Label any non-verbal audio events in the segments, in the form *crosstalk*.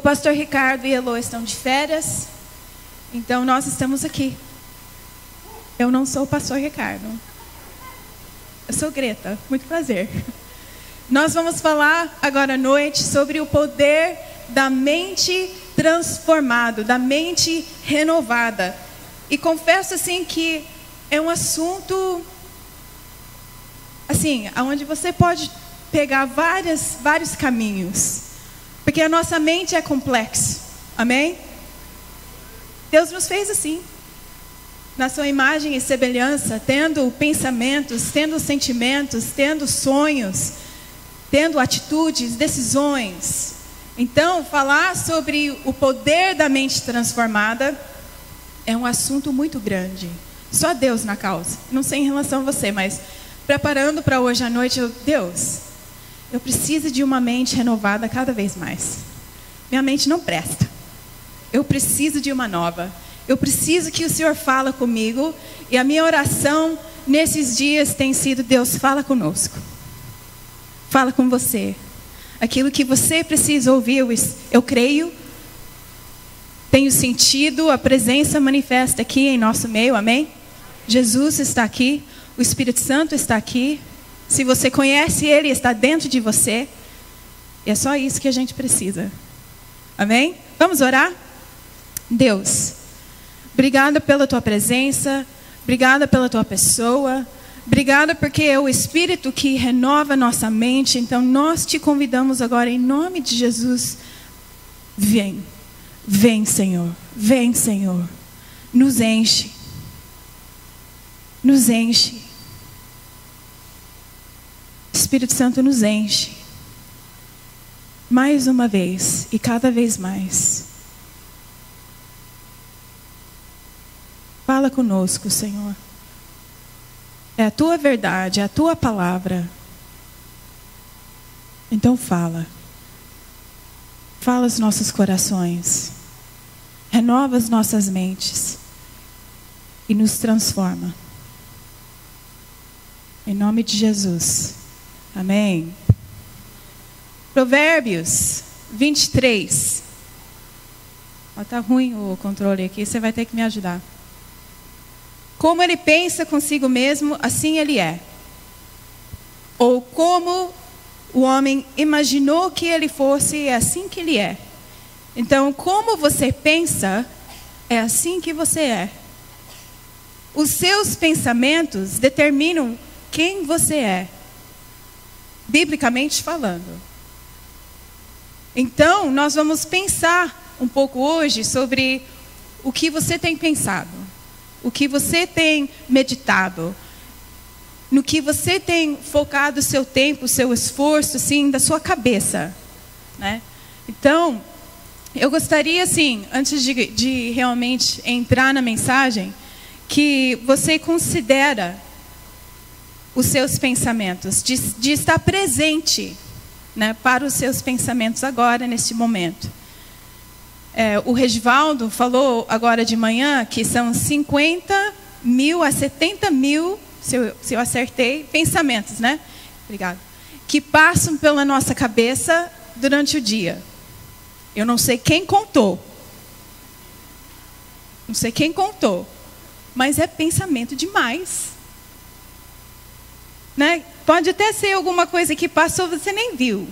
O pastor Ricardo e Elo estão de férias, então nós estamos aqui. Eu não sou o pastor Ricardo. Eu sou Greta, muito prazer. Nós vamos falar agora à noite sobre o poder da mente transformado, da mente renovada. E confesso assim que é um assunto assim, aonde você pode pegar várias, vários caminhos. Porque a nossa mente é complexa. Amém? Deus nos fez assim. Na sua imagem e semelhança, tendo pensamentos, tendo sentimentos, tendo sonhos, tendo atitudes, decisões. Então, falar sobre o poder da mente transformada é um assunto muito grande. Só Deus na causa. Não sei em relação a você, mas preparando para hoje à noite, eu, Deus, eu preciso de uma mente renovada cada vez mais. Minha mente não presta. Eu preciso de uma nova. Eu preciso que o Senhor fala comigo. E a minha oração nesses dias tem sido: Deus, fala conosco. Fala com você. Aquilo que você precisa ouvir, eu, eu creio. Tenho sentido a presença manifesta aqui em nosso meio, amém? Jesus está aqui, o Espírito Santo está aqui, se você conhece Ele, está dentro de você. E é só isso que a gente precisa. Amém? Vamos orar? Deus, obrigada pela tua presença, obrigada pela tua pessoa, obrigada porque é o Espírito que renova nossa mente. Então nós te convidamos agora, em nome de Jesus, vem, vem, Senhor, vem, Senhor, nos enche, nos enche. Espírito Santo nos enche. Mais uma vez e cada vez mais. Fala conosco, Senhor. É a tua verdade, é a tua palavra. Então fala. Fala os nossos corações. Renova as nossas mentes. E nos transforma. Em nome de Jesus. Amém. Provérbios 23. Está ruim o controle aqui, você vai ter que me ajudar. Como ele pensa consigo mesmo, assim ele é. Ou como o homem imaginou que ele fosse, é assim que ele é. Então, como você pensa, é assim que você é. Os seus pensamentos determinam quem você é biblicamente falando. Então, nós vamos pensar um pouco hoje sobre o que você tem pensado, o que você tem meditado, no que você tem focado o seu tempo, o seu esforço, assim, da sua cabeça, né? Então, eu gostaria, assim, antes de, de realmente entrar na mensagem, que você considera os seus pensamentos, de, de estar presente né, para os seus pensamentos agora, neste momento. É, o Regivaldo falou agora de manhã que são 50 mil a 70 mil, se eu, se eu acertei, pensamentos, né? Obrigado. Que passam pela nossa cabeça durante o dia. Eu não sei quem contou. Não sei quem contou. Mas é pensamento demais. Né? Pode até ser alguma coisa que passou, você nem viu.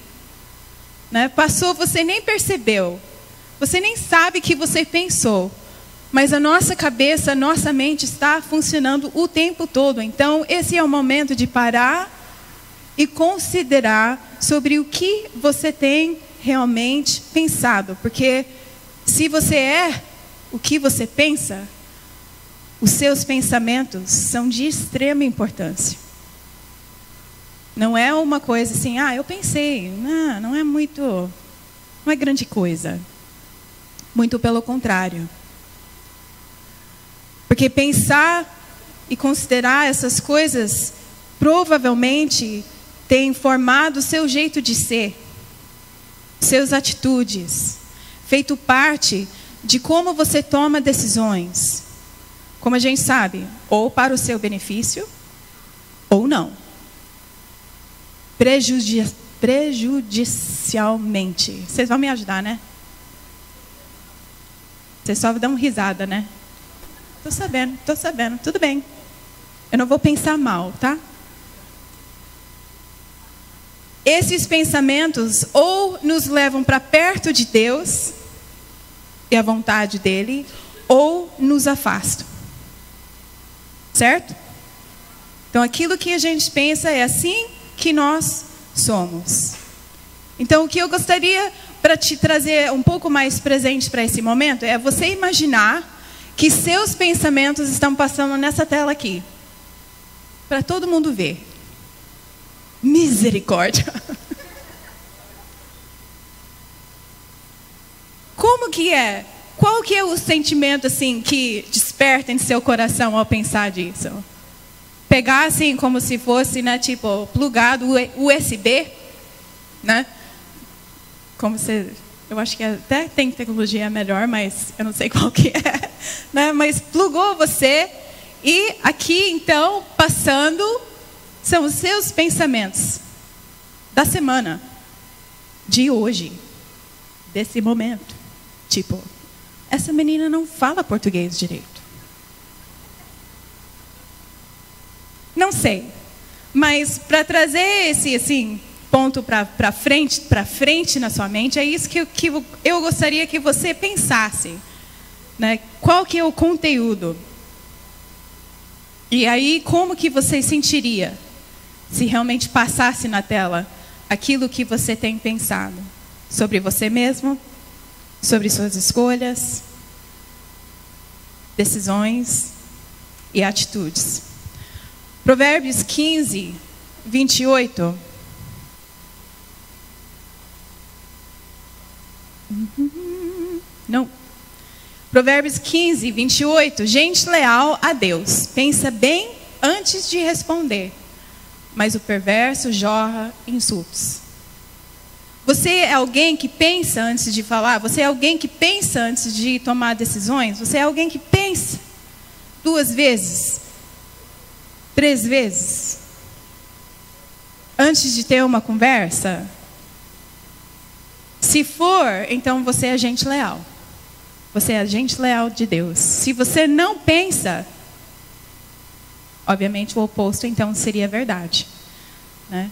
Né? Passou, você nem percebeu. Você nem sabe que você pensou. Mas a nossa cabeça, a nossa mente está funcionando o tempo todo. Então, esse é o momento de parar e considerar sobre o que você tem realmente pensado. Porque se você é o que você pensa, os seus pensamentos são de extrema importância. Não é uma coisa assim, ah, eu pensei, não, não é muito, não é grande coisa. Muito pelo contrário. Porque pensar e considerar essas coisas provavelmente tem formado o seu jeito de ser, seus atitudes, feito parte de como você toma decisões. Como a gente sabe, ou para o seu benefício, ou não prejudicialmente. Vocês vão me ajudar, né? Vocês só dão risada, né? Tô sabendo, tô sabendo, tudo bem. Eu não vou pensar mal, tá? Esses pensamentos ou nos levam para perto de Deus e a vontade dele, ou nos afastam. Certo? Então aquilo que a gente pensa é assim que nós somos. Então o que eu gostaria para te trazer um pouco mais presente para esse momento é você imaginar que seus pensamentos estão passando nessa tela aqui. Para todo mundo ver. Misericórdia. *laughs* Como que é? Qual que é o sentimento assim que desperta em seu coração ao pensar disso? Pegar assim como se fosse, né, tipo, plugado USB, né? Como se eu acho que até tem tecnologia melhor, mas eu não sei *laughs* qual que é, né? Mas plugou você e aqui então passando são os seus pensamentos da semana, de hoje, desse momento. Tipo, essa menina não fala português direito. Não sei. Mas para trazer esse assim ponto para frente, para frente na sua mente, é isso que, que eu gostaria que você pensasse, né? Qual que é o conteúdo? E aí como que você sentiria se realmente passasse na tela aquilo que você tem pensado sobre você mesmo, sobre suas escolhas, decisões e atitudes. Provérbios 15, 28. Não. Provérbios 15, 28. Gente leal a Deus, pensa bem antes de responder, mas o perverso jorra insultos. Você é alguém que pensa antes de falar? Você é alguém que pensa antes de tomar decisões? Você é alguém que pensa duas vezes? Três vezes? Antes de ter uma conversa? Se for, então você é gente leal. Você é gente leal de Deus. Se você não pensa, obviamente o oposto então seria verdade. Né?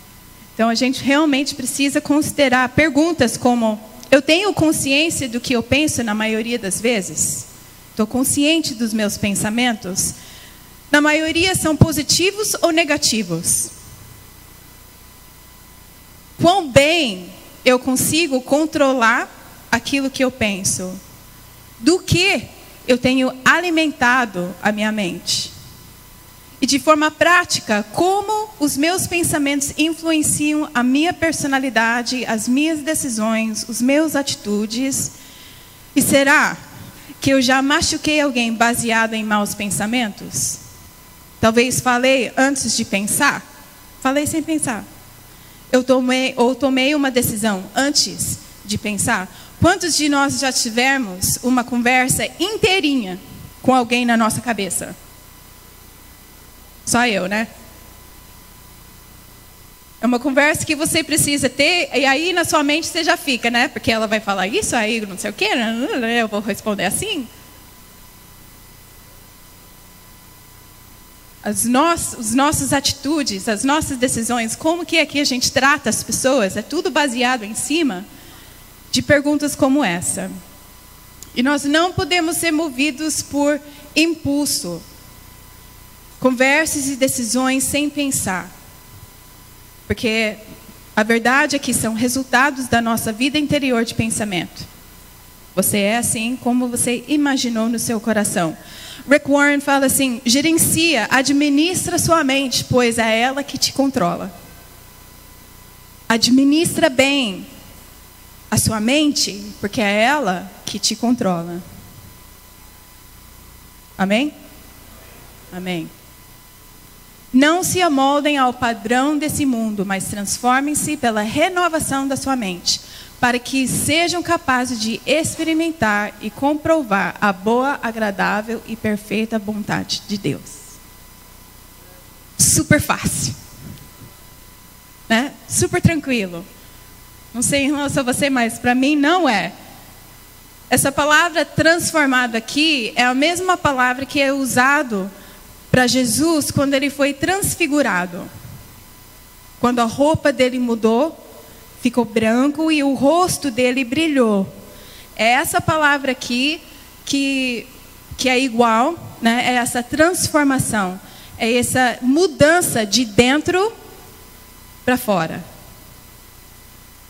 Então a gente realmente precisa considerar perguntas como: eu tenho consciência do que eu penso na maioria das vezes? Estou consciente dos meus pensamentos? Na maioria são positivos ou negativos? Quão bem eu consigo controlar aquilo que eu penso? Do que eu tenho alimentado a minha mente? E de forma prática, como os meus pensamentos influenciam a minha personalidade, as minhas decisões, os meus atitudes? E será que eu já machuquei alguém baseado em maus pensamentos? Talvez falei antes de pensar, falei sem pensar. Eu tomei ou tomei uma decisão antes de pensar. Quantos de nós já tivemos uma conversa inteirinha com alguém na nossa cabeça? Só eu, né? É uma conversa que você precisa ter, e aí na sua mente você já fica, né? Porque ela vai falar isso, aí não sei o quê, né? eu vou responder assim. As nossas, os nossos atitudes, as nossas decisões, como que aqui a gente trata as pessoas, é tudo baseado em cima de perguntas como essa. E nós não podemos ser movidos por impulso, Conversas e decisões sem pensar. Porque a verdade é que são resultados da nossa vida interior de pensamento. Você é assim como você imaginou no seu coração. Rick Warren fala assim: gerencia, administra sua mente, pois é ela que te controla. Administra bem a sua mente, porque é ela que te controla. Amém? Amém. Não se amoldem ao padrão desse mundo, mas transformem-se pela renovação da sua mente, para que sejam capazes de experimentar e comprovar a boa, agradável e perfeita vontade de Deus. Super fácil. Né? Super tranquilo. Não sei em relação a você, mas para mim não é. Essa palavra transformado aqui é a mesma palavra que é usado para Jesus quando ele foi transfigurado. Quando a roupa dele mudou, ficou branco e o rosto dele brilhou. É essa palavra aqui que, que é igual, né? é essa transformação, é essa mudança de dentro para fora.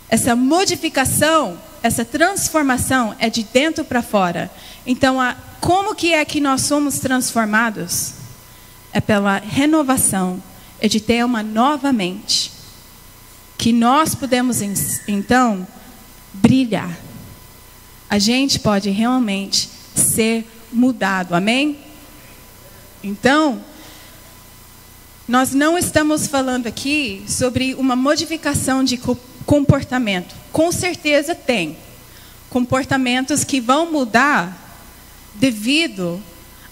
Essa modificação, essa transformação é de dentro para fora. Então, a, como que é que nós somos transformados? É pela renovação, é de ter uma nova mente. Que nós podemos, então, brilhar. A gente pode realmente ser mudado, amém? Então, nós não estamos falando aqui sobre uma modificação de comportamento. Com certeza tem comportamentos que vão mudar devido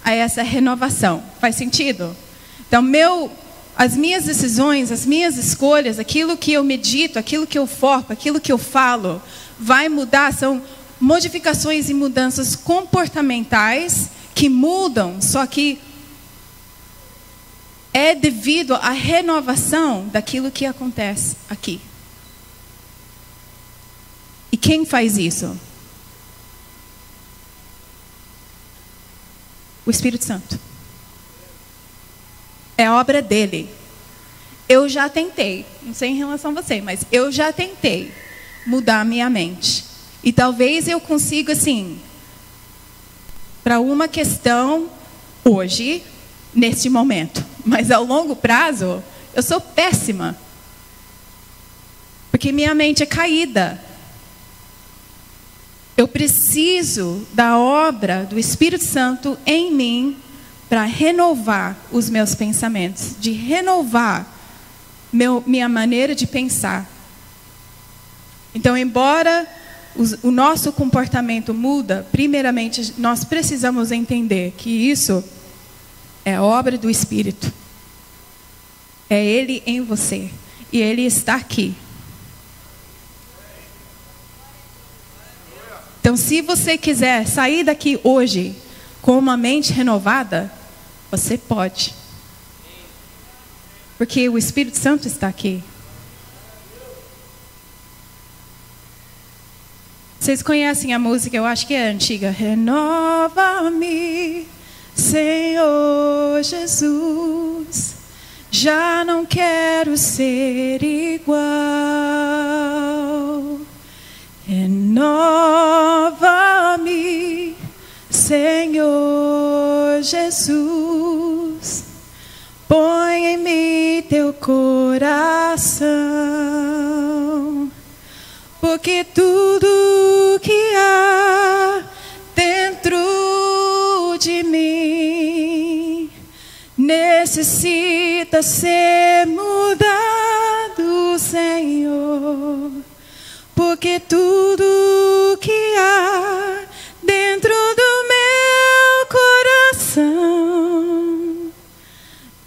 a essa renovação. Faz sentido? Então, meu, as minhas decisões, as minhas escolhas, aquilo que eu medito, aquilo que eu foco, aquilo que eu falo, vai mudar. São modificações e mudanças comportamentais que mudam, só que é devido à renovação daquilo que acontece aqui. E quem faz isso? O Espírito Santo. É obra dele. Eu já tentei, não sei em relação a você, mas eu já tentei mudar minha mente. E talvez eu consiga, assim, para uma questão hoje, neste momento. Mas ao longo prazo, eu sou péssima. Porque minha mente é caída. Eu preciso da obra do Espírito Santo em mim para renovar os meus pensamentos, de renovar meu, minha maneira de pensar. Então, embora o nosso comportamento muda, primeiramente nós precisamos entender que isso é obra do Espírito. É Ele em você. E Ele está aqui. Então, se você quiser sair daqui hoje com uma mente renovada, você pode. Porque o Espírito Santo está aqui. Vocês conhecem a música, eu acho que é antiga. Renova-me, Senhor Jesus. Já não quero ser igual. Renova-me, Senhor Jesus. Põe em mim teu coração porque tudo que há dentro de mim necessita ser mudado, Senhor. Porque tudo que há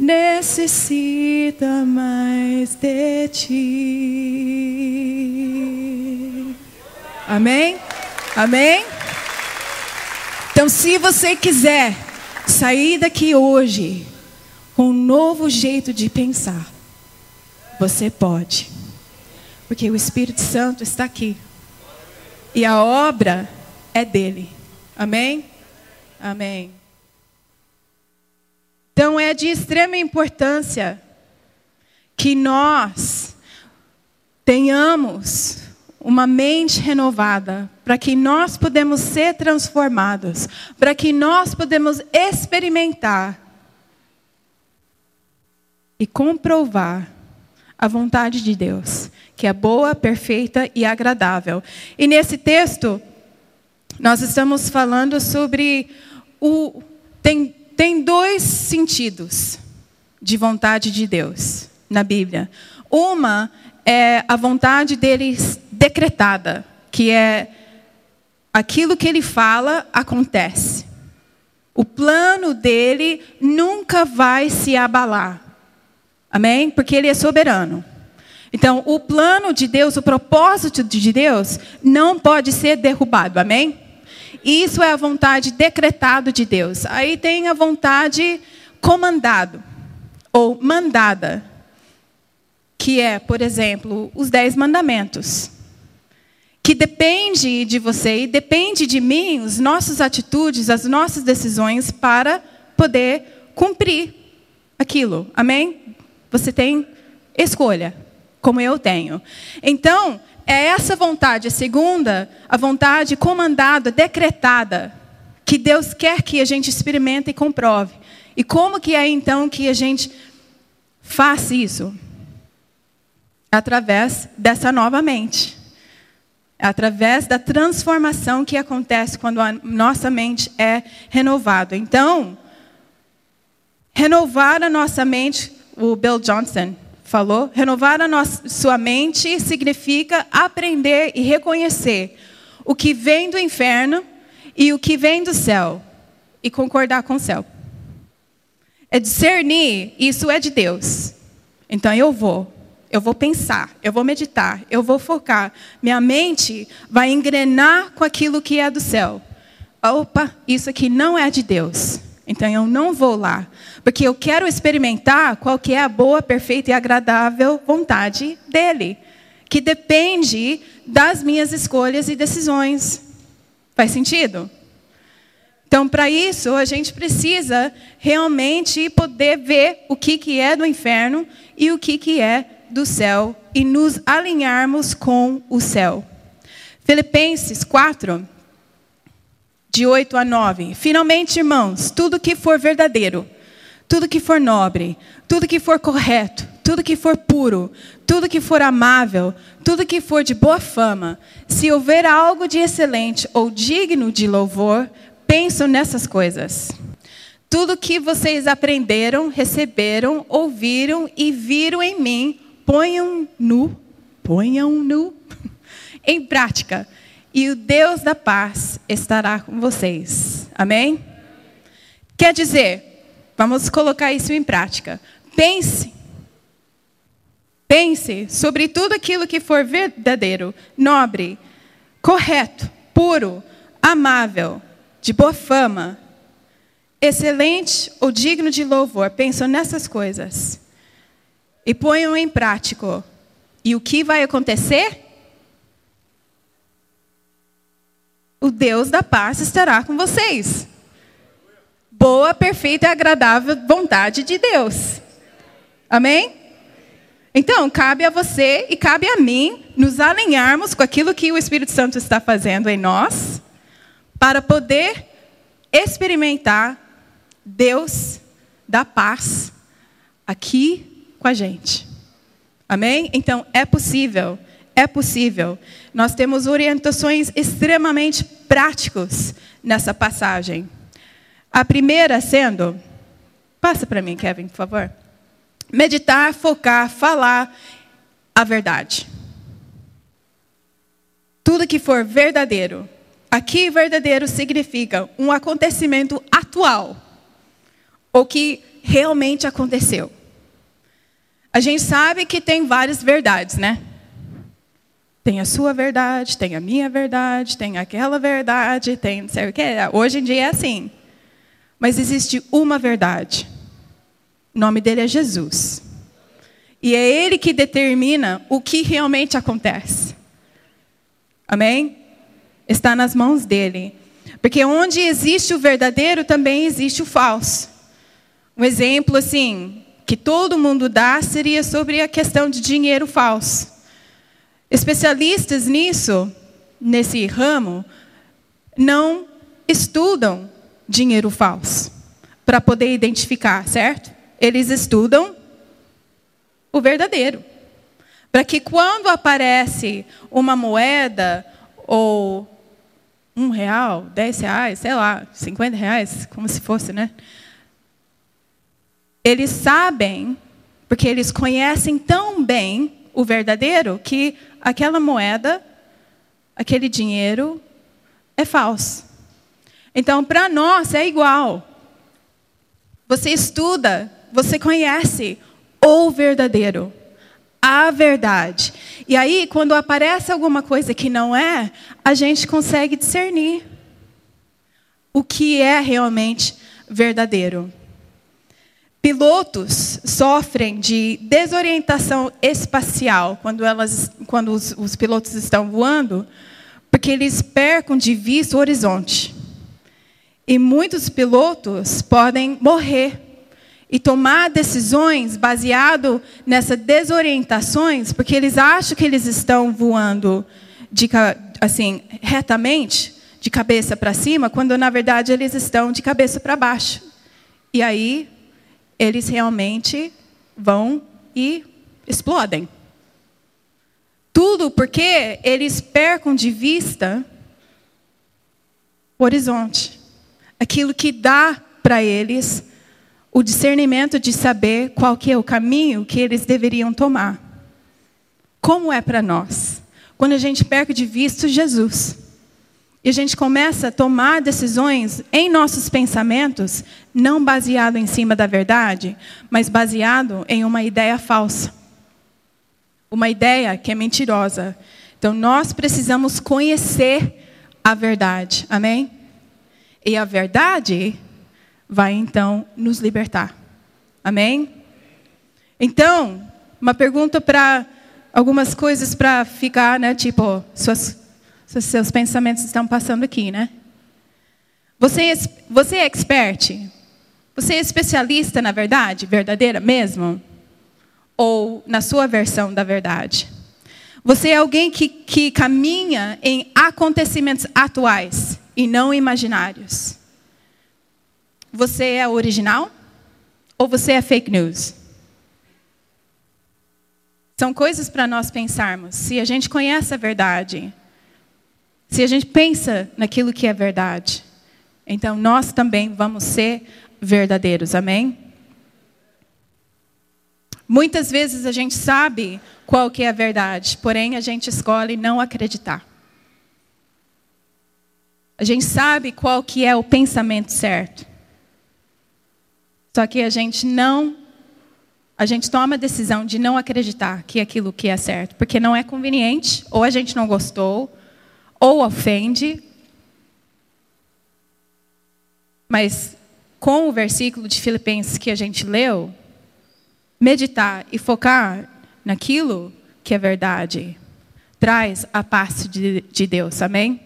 necessita mais de ti. Amém? Amém? Então, se você quiser sair daqui hoje com um novo jeito de pensar, você pode. Porque o Espírito Santo está aqui. E a obra é dele. Amém? Amém. Então é de extrema importância que nós tenhamos uma mente renovada, para que nós podemos ser transformados, para que nós podemos experimentar e comprovar a vontade de Deus, que é boa, perfeita e agradável. E nesse texto, nós estamos falando sobre o. Tem, tem dois sentidos de vontade de Deus na Bíblia. Uma é a vontade deles decretada, que é aquilo que ele fala acontece. O plano dele nunca vai se abalar. Amém? Porque ele é soberano. Então, o plano de Deus, o propósito de Deus, não pode ser derrubado, amém? Isso é a vontade decretada de Deus. Aí tem a vontade comandado ou mandada, que é, por exemplo, os dez mandamentos que depende de você e depende de mim, as nossas atitudes, as nossas decisões para poder cumprir aquilo. Amém? Você tem escolha, como eu tenho. Então, é essa vontade, a segunda, a vontade comandada, decretada, que Deus quer que a gente experimente e comprove. E como que é então que a gente faz isso? Através dessa nova mente. Através da transformação que acontece quando a nossa mente é renovada. Então, renovar a nossa mente, o Bill Johnson falou, renovar a nossa, sua mente significa aprender e reconhecer o que vem do inferno e o que vem do céu e concordar com o céu. É discernir, isso é de Deus. Então eu vou eu vou pensar, eu vou meditar, eu vou focar. Minha mente vai engrenar com aquilo que é do céu. Opa, isso aqui não é de Deus. Então eu não vou lá, porque eu quero experimentar qual que é a boa, perfeita e agradável vontade dele, que depende das minhas escolhas e decisões. Faz sentido? Então, para isso, a gente precisa realmente poder ver o que, que é do inferno e o que, que é do céu e nos alinharmos com o céu. Filipenses 4, de 8 a 9. Finalmente, irmãos, tudo que for verdadeiro, tudo que for nobre, tudo que for correto, tudo que for puro, tudo que for amável, tudo que for de boa fama, se houver algo de excelente ou digno de louvor, pensam nessas coisas. Tudo que vocês aprenderam, receberam, ouviram e viram em mim, ponham no, ponham no *laughs* em prática. E o Deus da paz estará com vocês. Amém? Quer dizer, vamos colocar isso em prática. Pense. Pense sobre tudo aquilo que for verdadeiro, nobre, correto, puro, amável, de boa fama, excelente ou digno de louvor. Pensam nessas coisas e ponham em prática. E o que vai acontecer? O Deus da paz estará com vocês. Boa, perfeita e agradável vontade de Deus. Amém? Então, cabe a você e cabe a mim nos alinharmos com aquilo que o Espírito Santo está fazendo em nós, para poder experimentar Deus da paz aqui com a gente. Amém? Então, é possível. É possível. Nós temos orientações extremamente práticas nessa passagem. A primeira sendo, passa para mim, Kevin, por favor. Meditar, focar, falar a verdade. Tudo que for verdadeiro. Aqui, verdadeiro significa um acontecimento atual, ou que realmente aconteceu. A gente sabe que tem várias verdades, né? Tem a sua verdade, tem a minha verdade, tem aquela verdade, tem não sei o que. Hoje em dia é assim. Mas existe uma verdade. O nome dele é Jesus. E é ele que determina o que realmente acontece. Amém? Está nas mãos dele. Porque onde existe o verdadeiro, também existe o falso. Um exemplo assim, que todo mundo dá seria sobre a questão de dinheiro falso. Especialistas nisso, nesse ramo, não estudam dinheiro falso para poder identificar, certo? Eles estudam o verdadeiro. Para que quando aparece uma moeda ou um real, dez reais, sei lá, cinquenta reais, como se fosse, né? Eles sabem, porque eles conhecem tão bem o verdadeiro, que aquela moeda, aquele dinheiro, é falso. Então, para nós é igual. Você estuda, você conhece o verdadeiro, a verdade. E aí, quando aparece alguma coisa que não é, a gente consegue discernir o que é realmente verdadeiro. Pilotos sofrem de desorientação espacial quando, elas, quando os, os pilotos estão voando, porque eles percam de vista o horizonte. E muitos pilotos podem morrer e tomar decisões baseado nessas desorientações, porque eles acham que eles estão voando de, assim retamente, de cabeça para cima, quando na verdade eles estão de cabeça para baixo. E aí eles realmente vão e explodem. Tudo porque eles percam de vista o horizonte, aquilo que dá para eles o discernimento de saber qual que é o caminho que eles deveriam tomar. Como é para nós? Quando a gente perde de vista Jesus. E a gente começa a tomar decisões em nossos pensamentos, não baseado em cima da verdade, mas baseado em uma ideia falsa. Uma ideia que é mentirosa. Então nós precisamos conhecer a verdade. Amém? E a verdade vai então nos libertar. Amém? Então, uma pergunta para algumas coisas para ficar, né? Tipo, suas, seus pensamentos estão passando aqui, né? Você, é você é expert? Você é especialista na verdade, verdadeira mesmo? Ou na sua versão da verdade? Você é alguém que, que caminha em acontecimentos atuais e não imaginários? Você é original ou você é fake news? São coisas para nós pensarmos. Se a gente conhece a verdade, se a gente pensa naquilo que é verdade, então nós também vamos ser verdadeiros. Amém? Muitas vezes a gente sabe qual que é a verdade, porém a gente escolhe não acreditar. A gente sabe qual que é o pensamento certo. Só que a gente não a gente toma a decisão de não acreditar que aquilo que é certo, porque não é conveniente, ou a gente não gostou, ou ofende. Mas com o versículo de Filipenses que a gente leu, meditar e focar naquilo que é verdade traz a paz de, de Deus, amém?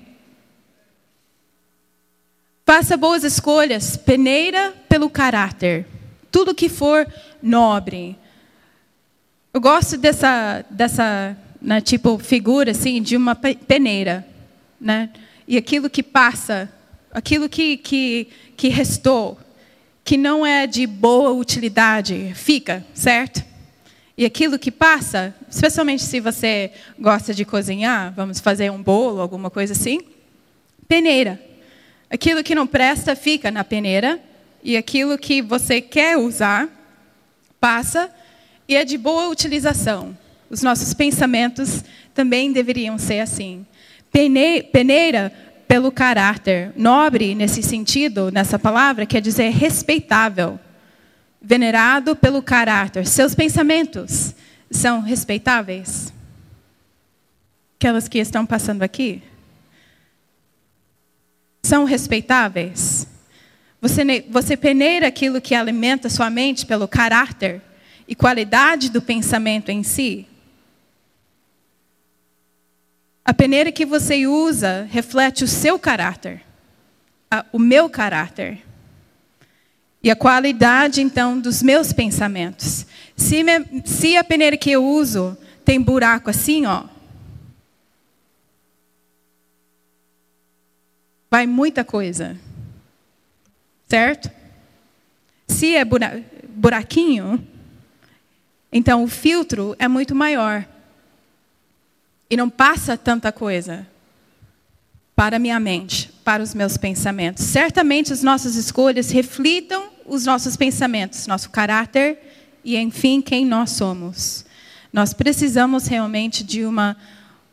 Faça boas escolhas, peneira pelo caráter. Tudo que for nobre. Eu gosto dessa, dessa né, tipo figura assim de uma peneira, né? E aquilo que passa, aquilo que, que, que restou, que não é de boa utilidade, fica, certo? E aquilo que passa, especialmente se você gosta de cozinhar, vamos fazer um bolo, alguma coisa assim, peneira. Aquilo que não presta fica na peneira e aquilo que você quer usar passa e é de boa utilização. Os nossos pensamentos também deveriam ser assim. Peneira pelo caráter. Nobre, nesse sentido, nessa palavra, quer dizer respeitável. Venerado pelo caráter. Seus pensamentos são respeitáveis? Aquelas que estão passando aqui? são respeitáveis? Você, você peneira aquilo que alimenta sua mente pelo caráter e qualidade do pensamento em si? A peneira que você usa reflete o seu caráter, o meu caráter. E a qualidade, então, dos meus pensamentos. Se, me, se a peneira que eu uso tem buraco assim, ó, vai muita coisa. Certo? Se é buraquinho, então o filtro é muito maior. E não passa tanta coisa para minha mente, para os meus pensamentos. Certamente as nossas escolhas reflitam os nossos pensamentos, nosso caráter e, enfim, quem nós somos. Nós precisamos realmente de uma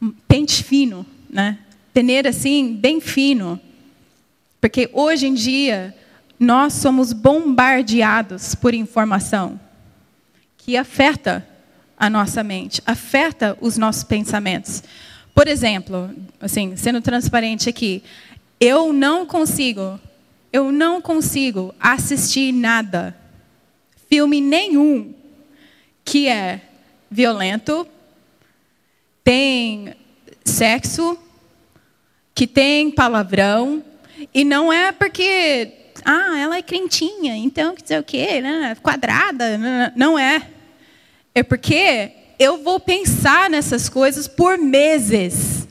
um pente fino, né? Peneira assim, bem fino, porque hoje em dia nós somos bombardeados por informação que afeta a nossa mente, afeta os nossos pensamentos. Por exemplo, assim, sendo transparente aqui, eu não consigo, eu não consigo assistir nada, filme nenhum que é violento, tem sexo, que tem palavrão, e não é porque, ah, ela é crentinha, então que dizer o quê, né? quadrada, não é. É porque eu vou pensar nessas coisas por meses.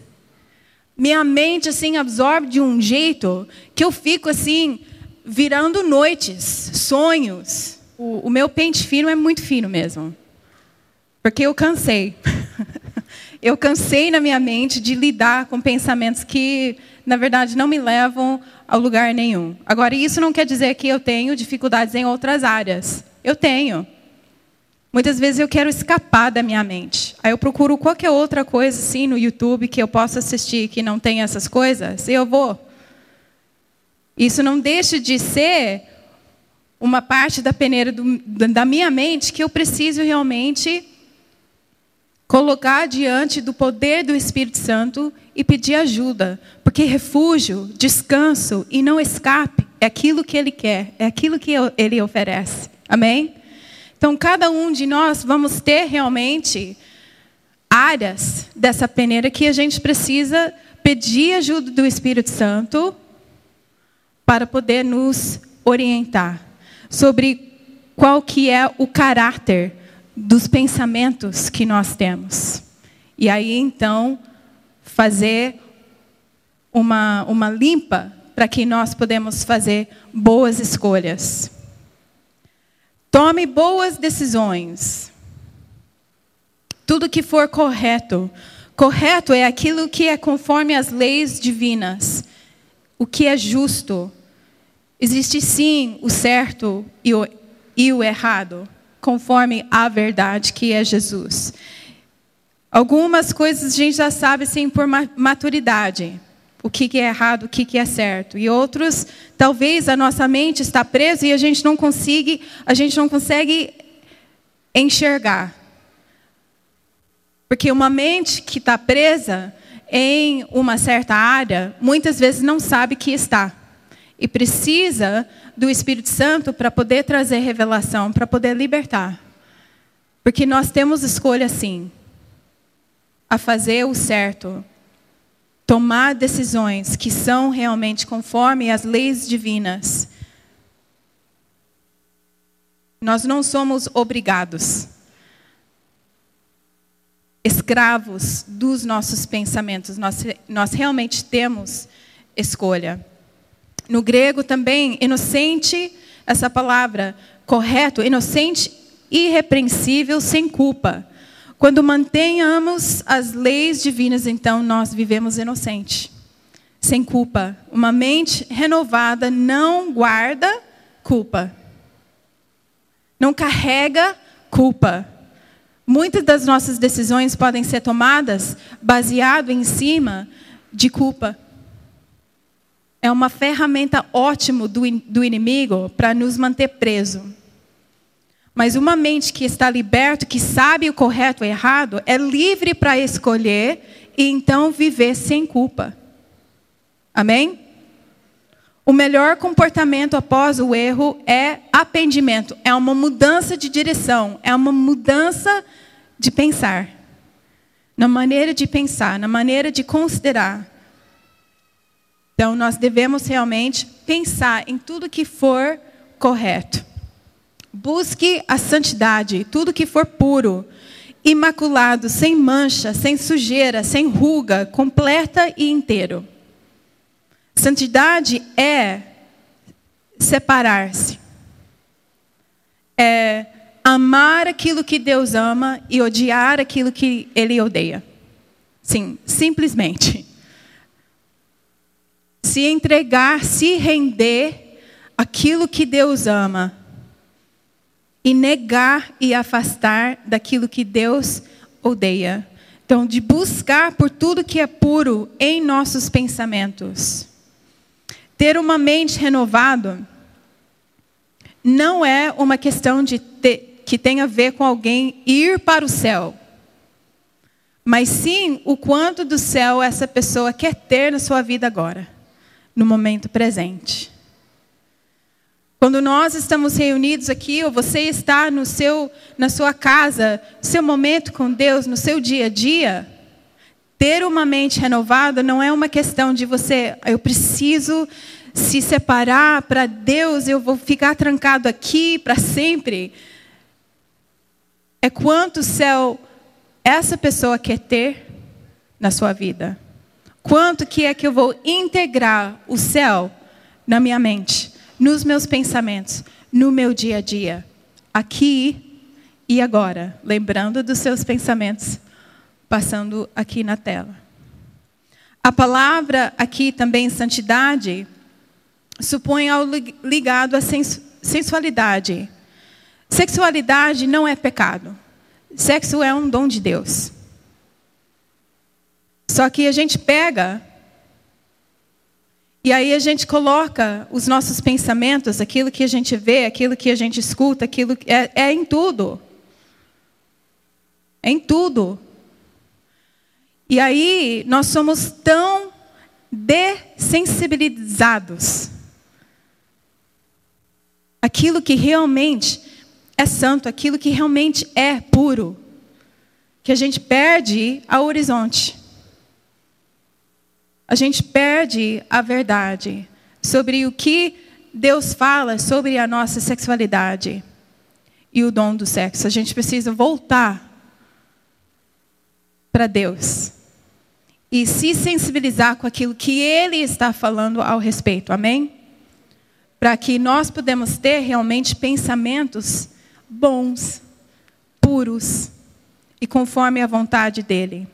Minha mente assim absorve de um jeito que eu fico assim virando noites, sonhos. O, o meu pente fino é muito fino mesmo, porque eu cansei. *laughs* eu cansei na minha mente de lidar com pensamentos que, na verdade, não me levam a lugar nenhum. Agora, isso não quer dizer que eu tenho dificuldades em outras áreas. Eu tenho. Muitas vezes eu quero escapar da minha mente. Aí eu procuro qualquer outra coisa assim no YouTube que eu possa assistir que não tem essas coisas, e eu vou. Isso não deixa de ser uma parte da peneira do, da minha mente que eu preciso realmente colocar diante do poder do Espírito Santo e pedir ajuda, porque refúgio, descanso e não escape é aquilo que ele quer, é aquilo que ele oferece. Amém? Então, cada um de nós vamos ter realmente áreas dessa peneira que a gente precisa pedir ajuda do Espírito Santo para poder nos orientar sobre qual que é o caráter dos pensamentos que nós temos. E aí, então, fazer uma, uma limpa para que nós podemos fazer boas escolhas. Tome boas decisões. Tudo que for correto. Correto é aquilo que é conforme as leis divinas. O que é justo. Existe sim o certo e o, e o errado, conforme a verdade que é Jesus. Algumas coisas a gente já sabe sim por maturidade o que é errado, o que é certo. E outros, talvez a nossa mente está presa e a gente não consegue, a gente não consegue enxergar. Porque uma mente que está presa em uma certa área, muitas vezes não sabe que está. E precisa do Espírito Santo para poder trazer revelação, para poder libertar. Porque nós temos escolha sim a fazer o certo, tomar decisões que são realmente conforme as leis divinas. Nós não somos obrigados, escravos dos nossos pensamentos, nós, nós realmente temos escolha. No grego também, inocente, essa palavra, correto, inocente, irrepreensível, sem culpa. Quando mantenhamos as leis divinas, então nós vivemos inocente, sem culpa. Uma mente renovada não guarda culpa, não carrega culpa. Muitas das nossas decisões podem ser tomadas baseado em cima de culpa. É uma ferramenta ótima do, do inimigo para nos manter presos. Mas uma mente que está liberta, que sabe o correto e o errado, é livre para escolher e então viver sem culpa. Amém? O melhor comportamento após o erro é arrependimento, é uma mudança de direção, é uma mudança de pensar. Na maneira de pensar, na maneira de considerar. Então, nós devemos realmente pensar em tudo que for correto. Busque a santidade, tudo que for puro, imaculado, sem mancha, sem sujeira, sem ruga, completa e inteiro. Santidade é separar-se. É amar aquilo que Deus ama e odiar aquilo que Ele odeia. Sim, simplesmente. Se entregar, se render aquilo que Deus ama e negar e afastar daquilo que Deus odeia. Então, de buscar por tudo que é puro em nossos pensamentos. Ter uma mente renovada não é uma questão de ter, que tem a ver com alguém ir para o céu. Mas sim o quanto do céu essa pessoa quer ter na sua vida agora, no momento presente. Quando nós estamos reunidos aqui, ou você está no seu, na sua casa, seu momento com Deus, no seu dia a dia, ter uma mente renovada não é uma questão de você, eu preciso se separar para Deus, eu vou ficar trancado aqui para sempre. É quanto céu essa pessoa quer ter na sua vida. Quanto que é que eu vou integrar o céu na minha mente, nos meus pensamentos, no meu dia a dia, aqui e agora, lembrando dos seus pensamentos passando aqui na tela. A palavra aqui também santidade supõe algo ligado à sensualidade. Sexualidade não é pecado. Sexo é um dom de Deus. Só que a gente pega e aí a gente coloca os nossos pensamentos, aquilo que a gente vê, aquilo que a gente escuta, aquilo que é, é em tudo. É em tudo. E aí nós somos tão dessensibilizados aquilo que realmente é santo, aquilo que realmente é puro, que a gente perde ao horizonte. A gente perde a verdade sobre o que Deus fala sobre a nossa sexualidade e o dom do sexo. A gente precisa voltar para Deus e se sensibilizar com aquilo que Ele está falando ao respeito. Amém? para que nós podemos ter realmente pensamentos bons, puros e conforme a vontade dele.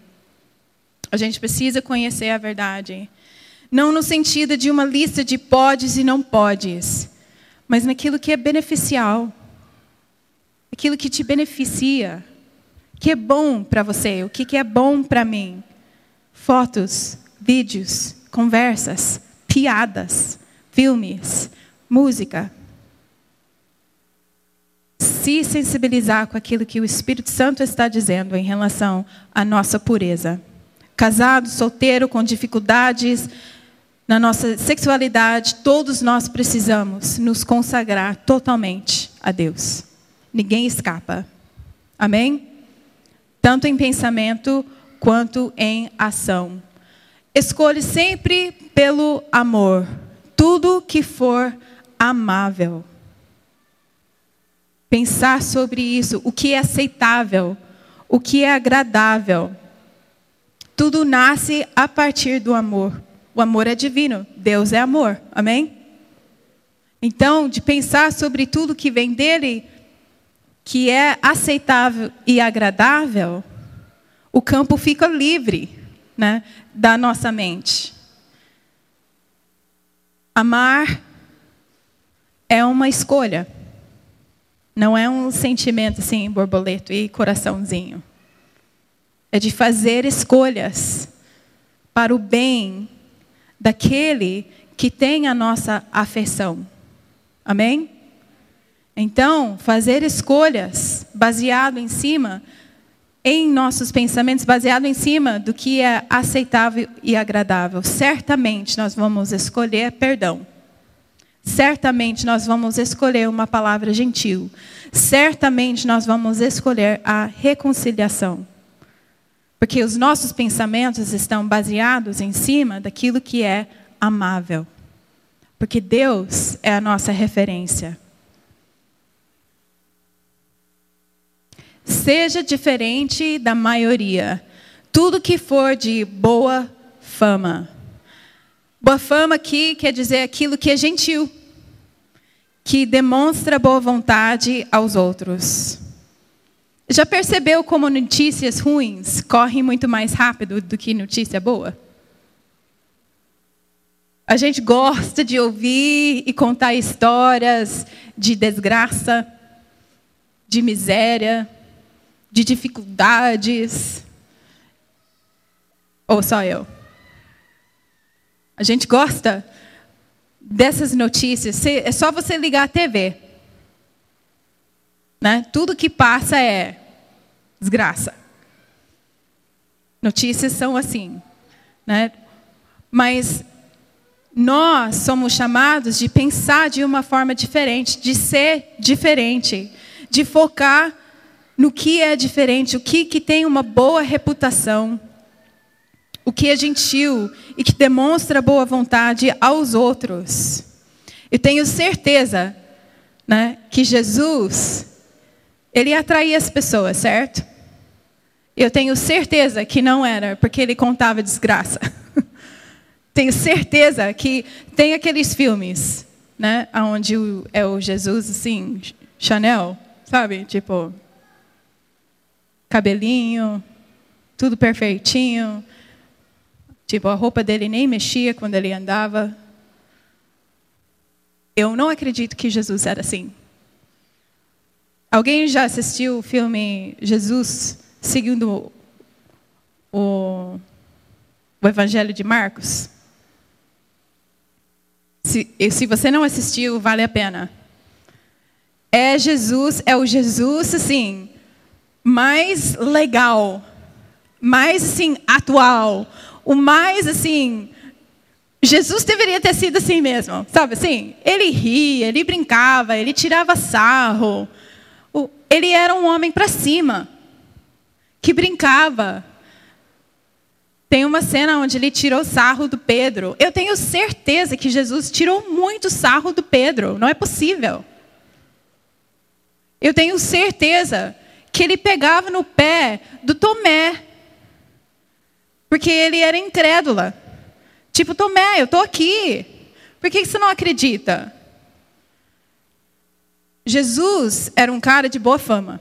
A gente precisa conhecer a verdade. Não no sentido de uma lista de podes e não podes, mas naquilo que é beneficial. Aquilo que te beneficia. Que é bom para você, o que é bom para mim. Fotos, vídeos, conversas, piadas, filmes, música. Se sensibilizar com aquilo que o Espírito Santo está dizendo em relação à nossa pureza. Casado, solteiro, com dificuldades na nossa sexualidade, todos nós precisamos nos consagrar totalmente a Deus. Ninguém escapa. Amém? Tanto em pensamento quanto em ação. Escolhe sempre pelo amor. Tudo que for amável. Pensar sobre isso, o que é aceitável, o que é agradável. Tudo nasce a partir do amor. O amor é divino, Deus é amor. Amém? Então, de pensar sobre tudo que vem dele, que é aceitável e agradável, o campo fica livre né, da nossa mente. Amar é uma escolha. Não é um sentimento assim, borboleto e coraçãozinho. É de fazer escolhas para o bem daquele que tem a nossa afeição. Amém? Então, fazer escolhas baseado em cima em nossos pensamentos, baseado em cima do que é aceitável e agradável. Certamente nós vamos escolher perdão certamente nós vamos escolher uma palavra gentil. Certamente nós vamos escolher a reconciliação. Porque os nossos pensamentos estão baseados em cima daquilo que é amável. Porque Deus é a nossa referência. Seja diferente da maioria. Tudo que for de boa fama Boa fama aqui quer dizer aquilo que é gentil, que demonstra boa vontade aos outros. Já percebeu como notícias ruins correm muito mais rápido do que notícia boa? A gente gosta de ouvir e contar histórias de desgraça, de miséria, de dificuldades. Ou só eu? A gente gosta dessas notícias. É só você ligar a TV. Né? Tudo que passa é desgraça. Notícias são assim. Né? Mas nós somos chamados de pensar de uma forma diferente, de ser diferente, de focar no que é diferente, o que, que tem uma boa reputação, o que é gentil e que demonstra boa vontade aos outros. Eu tenho certeza né, que Jesus, ele atraía as pessoas, certo? Eu tenho certeza que não era porque ele contava desgraça. *laughs* tenho certeza que tem aqueles filmes, né, onde é o Jesus assim, Chanel, sabe? Tipo, cabelinho, tudo perfeitinho. Tipo, a roupa dele nem mexia quando ele andava. Eu não acredito que Jesus era assim. Alguém já assistiu o filme Jesus seguindo o, o Evangelho de Marcos? Se, se você não assistiu, vale a pena. É Jesus, é o Jesus, assim, mais legal, mais, assim, atual, o mais, assim, Jesus deveria ter sido assim mesmo, sabe assim? Ele ria, ele brincava, ele tirava sarro. Ele era um homem para cima, que brincava, tem uma cena onde ele tirou sarro do Pedro. Eu tenho certeza que Jesus tirou muito sarro do Pedro. Não é possível. Eu tenho certeza que ele pegava no pé do Tomé. Porque ele era incrédula. Tipo, Tomé, eu estou aqui. Por que você não acredita? Jesus era um cara de boa fama.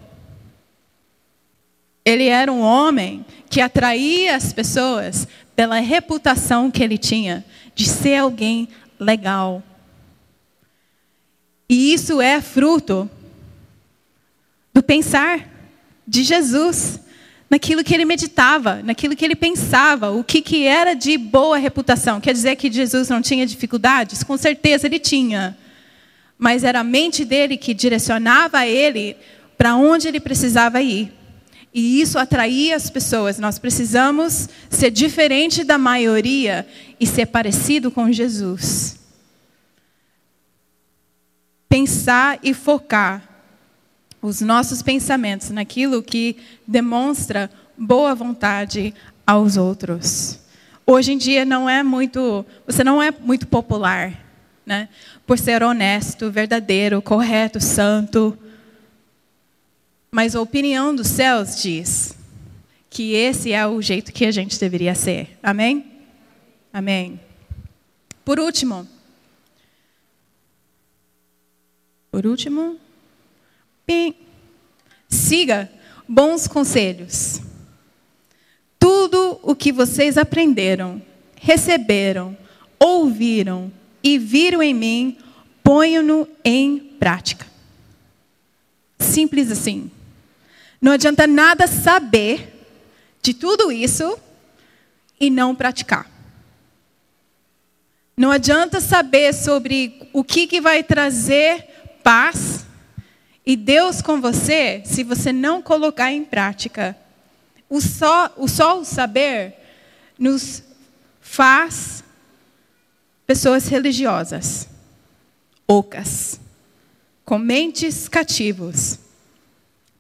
Ele era um homem que atraía as pessoas pela reputação que ele tinha de ser alguém legal. E isso é fruto do pensar de Jesus, naquilo que ele meditava, naquilo que ele pensava, o que, que era de boa reputação. Quer dizer que Jesus não tinha dificuldades? Com certeza ele tinha. Mas era a mente dele que direcionava ele para onde ele precisava ir. E isso atraía as pessoas. Nós precisamos ser diferente da maioria e ser parecido com Jesus. Pensar e focar os nossos pensamentos naquilo que demonstra boa vontade aos outros. Hoje em dia não é muito, você não é muito popular, né? Por ser honesto, verdadeiro, correto, santo. Mas a opinião dos céus diz que esse é o jeito que a gente deveria ser. Amém? Amém. Por último, por último, bem, siga bons conselhos. Tudo o que vocês aprenderam, receberam, ouviram e viram em mim, ponham-no em prática. Simples assim. Não adianta nada saber de tudo isso e não praticar. Não adianta saber sobre o que, que vai trazer paz e Deus com você se você não colocar em prática. O só o, só o saber nos faz pessoas religiosas, ocas, com mentes cativos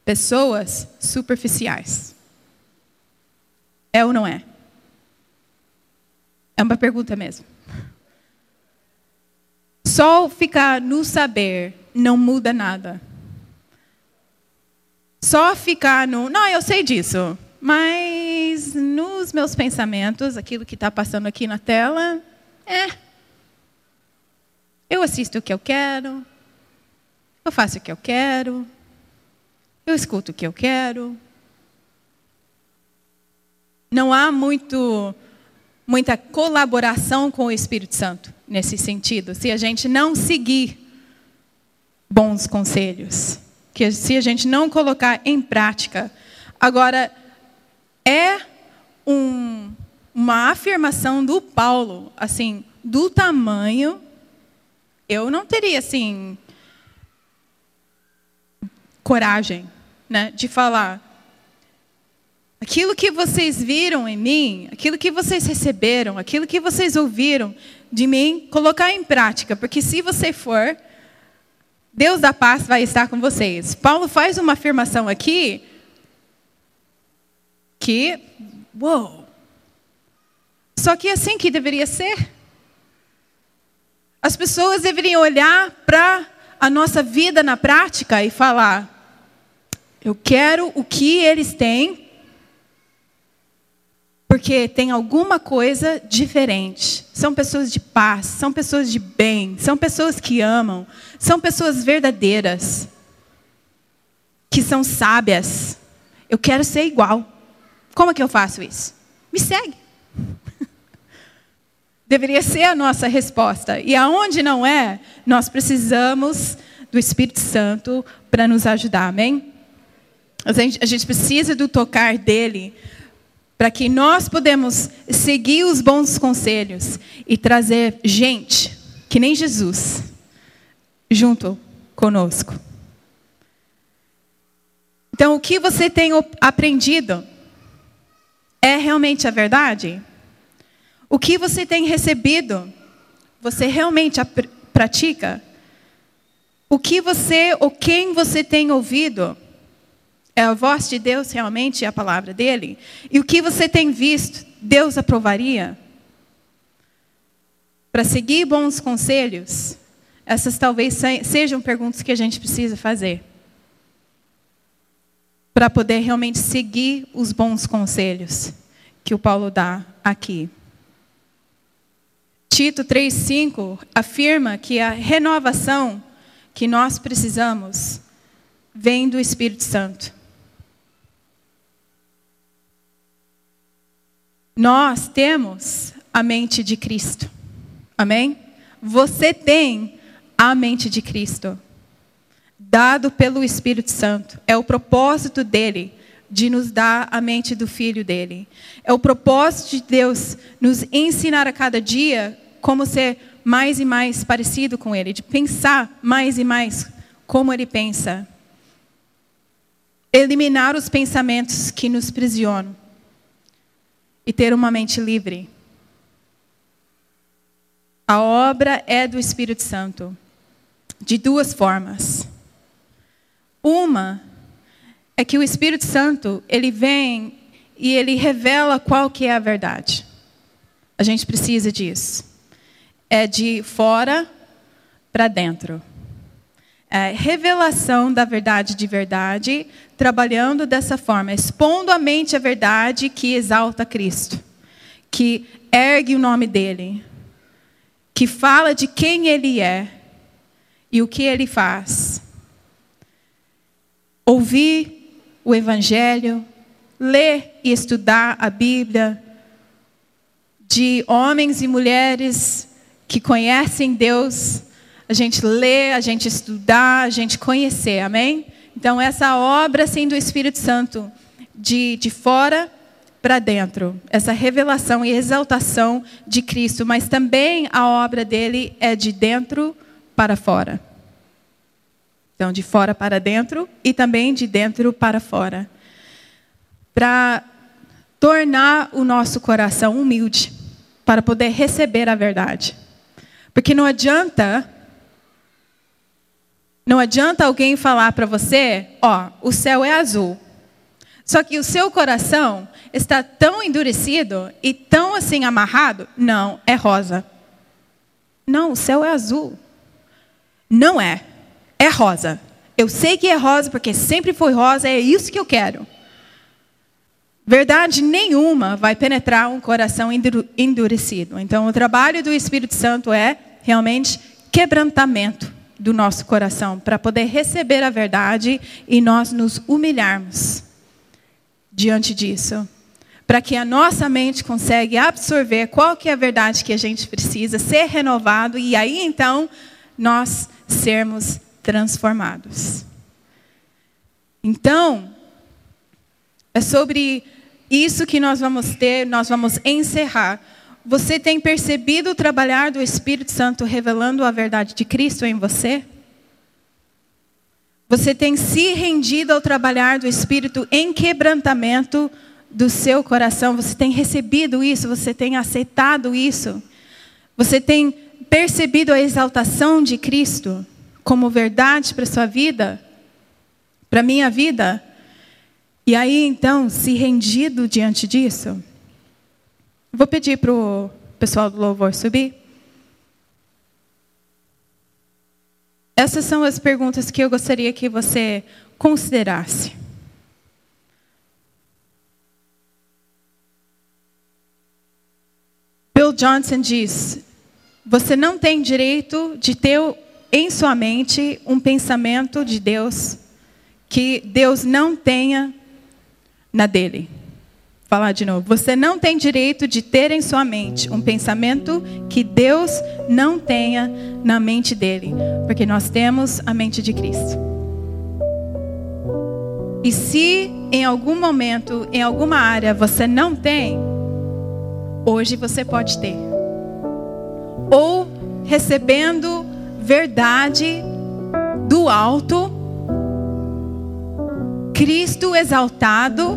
pessoas superficiais. É ou não é? É uma pergunta mesmo. Só ficar no saber não muda nada. Só ficar no. Não, eu sei disso. Mas nos meus pensamentos, aquilo que está passando aqui na tela, é. Eu assisto o que eu quero. Eu faço o que eu quero. Eu escuto o que eu quero. Não há muito, muita colaboração com o Espírito Santo nesse sentido, se a gente não seguir bons conselhos, que se a gente não colocar em prática. Agora, é um, uma afirmação do Paulo, assim, do tamanho. Eu não teria, assim, coragem, né, de falar aquilo que vocês viram em mim, aquilo que vocês receberam, aquilo que vocês ouviram de mim, colocar em prática, porque se você for, Deus da paz vai estar com vocês. Paulo faz uma afirmação aqui que, uou, só que é assim que deveria ser. As pessoas deveriam olhar para a nossa vida na prática e falar: eu quero o que eles têm, porque tem alguma coisa diferente. São pessoas de paz, são pessoas de bem, são pessoas que amam, são pessoas verdadeiras, que são sábias. Eu quero ser igual. Como é que eu faço isso? Me segue. Deveria ser a nossa resposta. E aonde não é, nós precisamos do Espírito Santo para nos ajudar, amém? A gente, precisa do tocar dele para que nós podemos seguir os bons conselhos e trazer gente, que nem Jesus, junto conosco. Então, o que você tem aprendido é realmente a verdade? O que você tem recebido, você realmente pratica? O que você ou quem você tem ouvido é a voz de Deus realmente é a palavra dele? E o que você tem visto, Deus aprovaria? Para seguir bons conselhos, essas talvez sejam perguntas que a gente precisa fazer. Para poder realmente seguir os bons conselhos que o Paulo dá aqui. Tito 3,5 afirma que a renovação que nós precisamos vem do Espírito Santo. Nós temos a mente de Cristo. Amém? Você tem a mente de Cristo, dado pelo Espírito Santo. É o propósito dele de nos dar a mente do filho dele. É o propósito de Deus nos ensinar a cada dia como ser mais e mais parecido com Ele, de pensar mais e mais como Ele pensa. Eliminar os pensamentos que nos prisionam e ter uma mente livre. A obra é do Espírito Santo, de duas formas. Uma é que o Espírito Santo, ele vem e ele revela qual que é a verdade. A gente precisa disso é de fora para dentro. É revelação da verdade de verdade, trabalhando dessa forma, expondo a mente a verdade que exalta Cristo, que ergue o nome dele, que fala de quem ele é e o que ele faz. Ouvir o Evangelho, ler e estudar a Bíblia, de homens e mulheres que conhecem Deus, a gente lê, a gente estudar, a gente conhecer, amém? Então, essa obra, assim, do Espírito Santo, de, de fora para dentro, essa revelação e exaltação de Cristo, mas também a obra dele é de dentro para fora. Então, de fora para dentro e também de dentro para fora. Para tornar o nosso coração humilde, para poder receber a verdade. Porque não adianta não adianta alguém falar para você, ó, o céu é azul. Só que o seu coração está tão endurecido e tão assim amarrado, não, é rosa. Não, o céu é azul. Não é. É rosa. Eu sei que é rosa porque sempre foi rosa, é isso que eu quero. Verdade nenhuma vai penetrar um coração endurecido. Então, o trabalho do Espírito Santo é realmente quebrantamento do nosso coração, para poder receber a verdade e nós nos humilharmos diante disso. Para que a nossa mente consiga absorver qual que é a verdade que a gente precisa, ser renovado e aí então nós sermos transformados. Então, é sobre isso que nós vamos ter, nós vamos encerrar. Você tem percebido o trabalhar do Espírito Santo revelando a verdade de Cristo em você? Você tem se rendido ao trabalhar do Espírito em quebrantamento do seu coração? Você tem recebido isso? Você tem aceitado isso? Você tem percebido a exaltação de Cristo como verdade para sua vida? Para minha vida? E aí, então, se rendido diante disso? Vou pedir para o pessoal do louvor subir. Essas são as perguntas que eu gostaria que você considerasse. Bill Johnson diz: você não tem direito de ter em sua mente um pensamento de Deus que Deus não tenha na dele. Falar de novo. Você não tem direito de ter em sua mente um pensamento que Deus não tenha na mente dele, porque nós temos a mente de Cristo. E se em algum momento, em alguma área você não tem, hoje você pode ter. Ou recebendo verdade do alto, Cristo exaltado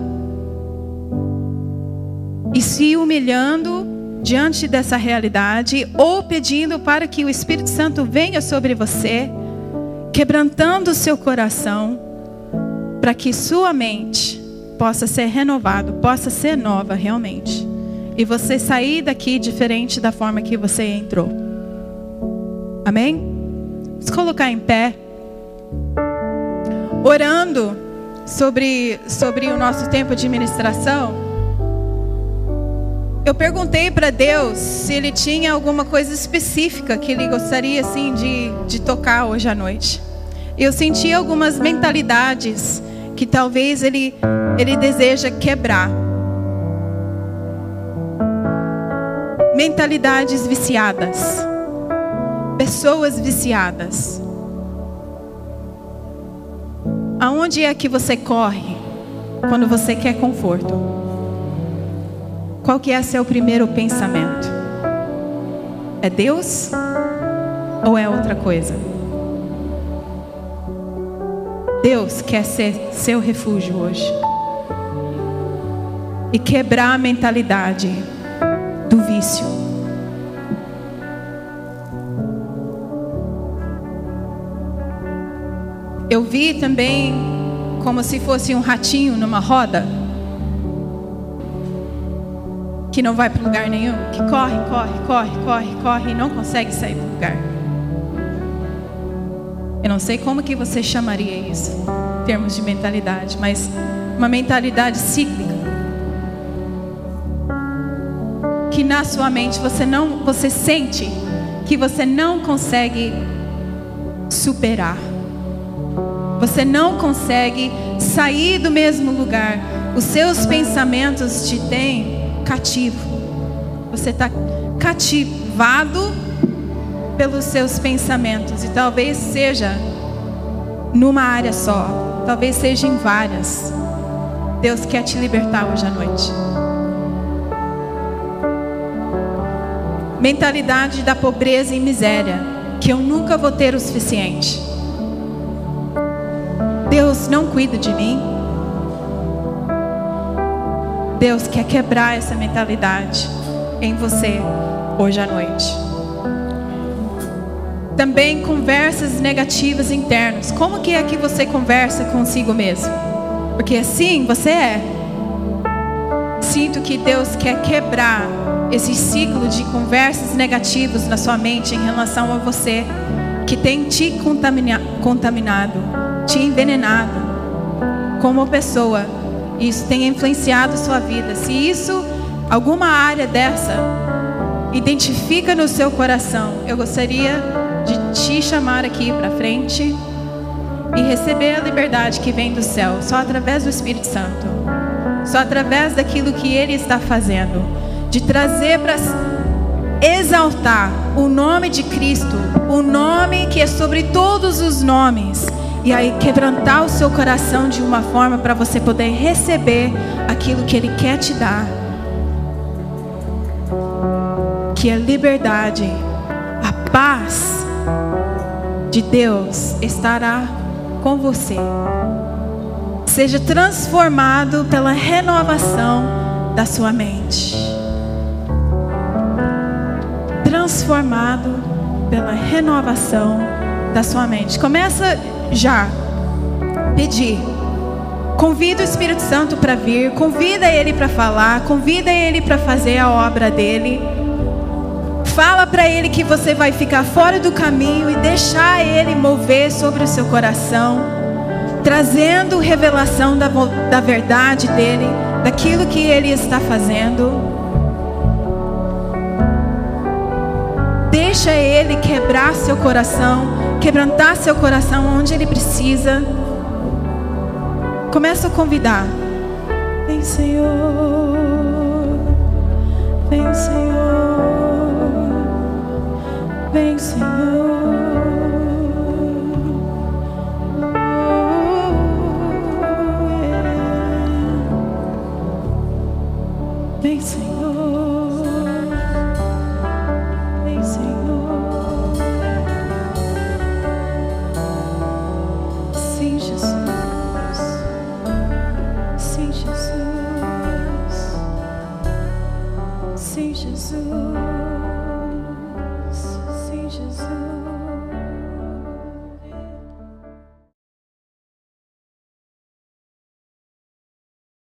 e se humilhando diante dessa realidade, ou pedindo para que o Espírito Santo venha sobre você, quebrantando o seu coração, para que sua mente possa ser renovada, possa ser nova realmente. E você sair daqui diferente da forma que você entrou. Amém? Vamos colocar em pé. Orando sobre, sobre o nosso tempo de ministração. Eu perguntei para Deus se Ele tinha alguma coisa específica que Ele gostaria assim de, de tocar hoje à noite. Eu senti algumas mentalidades que talvez Ele, Ele deseja quebrar. Mentalidades viciadas. Pessoas viciadas. Aonde é que você corre quando você quer conforto? Qual que é seu primeiro pensamento? É Deus ou é outra coisa? Deus quer ser seu refúgio hoje. E quebrar a mentalidade do vício. Eu vi também como se fosse um ratinho numa roda que não vai para lugar nenhum, que corre, corre, corre, corre, corre e não consegue sair do lugar. Eu não sei como que você chamaria isso, em termos de mentalidade, mas uma mentalidade cíclica. Que na sua mente você não, você sente que você não consegue superar. Você não consegue sair do mesmo lugar. Os seus pensamentos te têm cativo. Você está cativado pelos seus pensamentos. E talvez seja numa área só, talvez seja em várias. Deus quer te libertar hoje à noite. Mentalidade da pobreza e miséria, que eu nunca vou ter o suficiente. Deus não cuida de mim. Deus quer quebrar essa mentalidade em você hoje à noite. Também conversas negativas internas. Como que é que você conversa consigo mesmo? Porque assim você é. Sinto que Deus quer quebrar esse ciclo de conversas negativas na sua mente em relação a você, que tem te contamina contaminado, te envenenado como pessoa isso tenha influenciado sua vida. Se isso, alguma área dessa, identifica no seu coração, eu gostaria de te chamar aqui para frente e receber a liberdade que vem do céu, só através do Espírito Santo, só através daquilo que Ele está fazendo, de trazer para exaltar o nome de Cristo, o nome que é sobre todos os nomes e aí quebrantar o seu coração de uma forma para você poder receber aquilo que Ele quer te dar. Que a liberdade, a paz de Deus estará com você. Seja transformado pela renovação da sua mente. Transformado pela renovação da sua mente. Começa já pedir. Convida o Espírito Santo para vir, convida ele para falar, convida ele para fazer a obra dele. Fala para ele que você vai ficar fora do caminho e deixar ele mover sobre o seu coração, trazendo revelação da, da verdade dele, daquilo que ele está fazendo. Deixa ele quebrar seu coração, quebrantar seu coração onde ele precisa. Começa a convidar. Vem, Senhor. Vem, Senhor. Vem, Senhor. Oh. Vem, Senhor.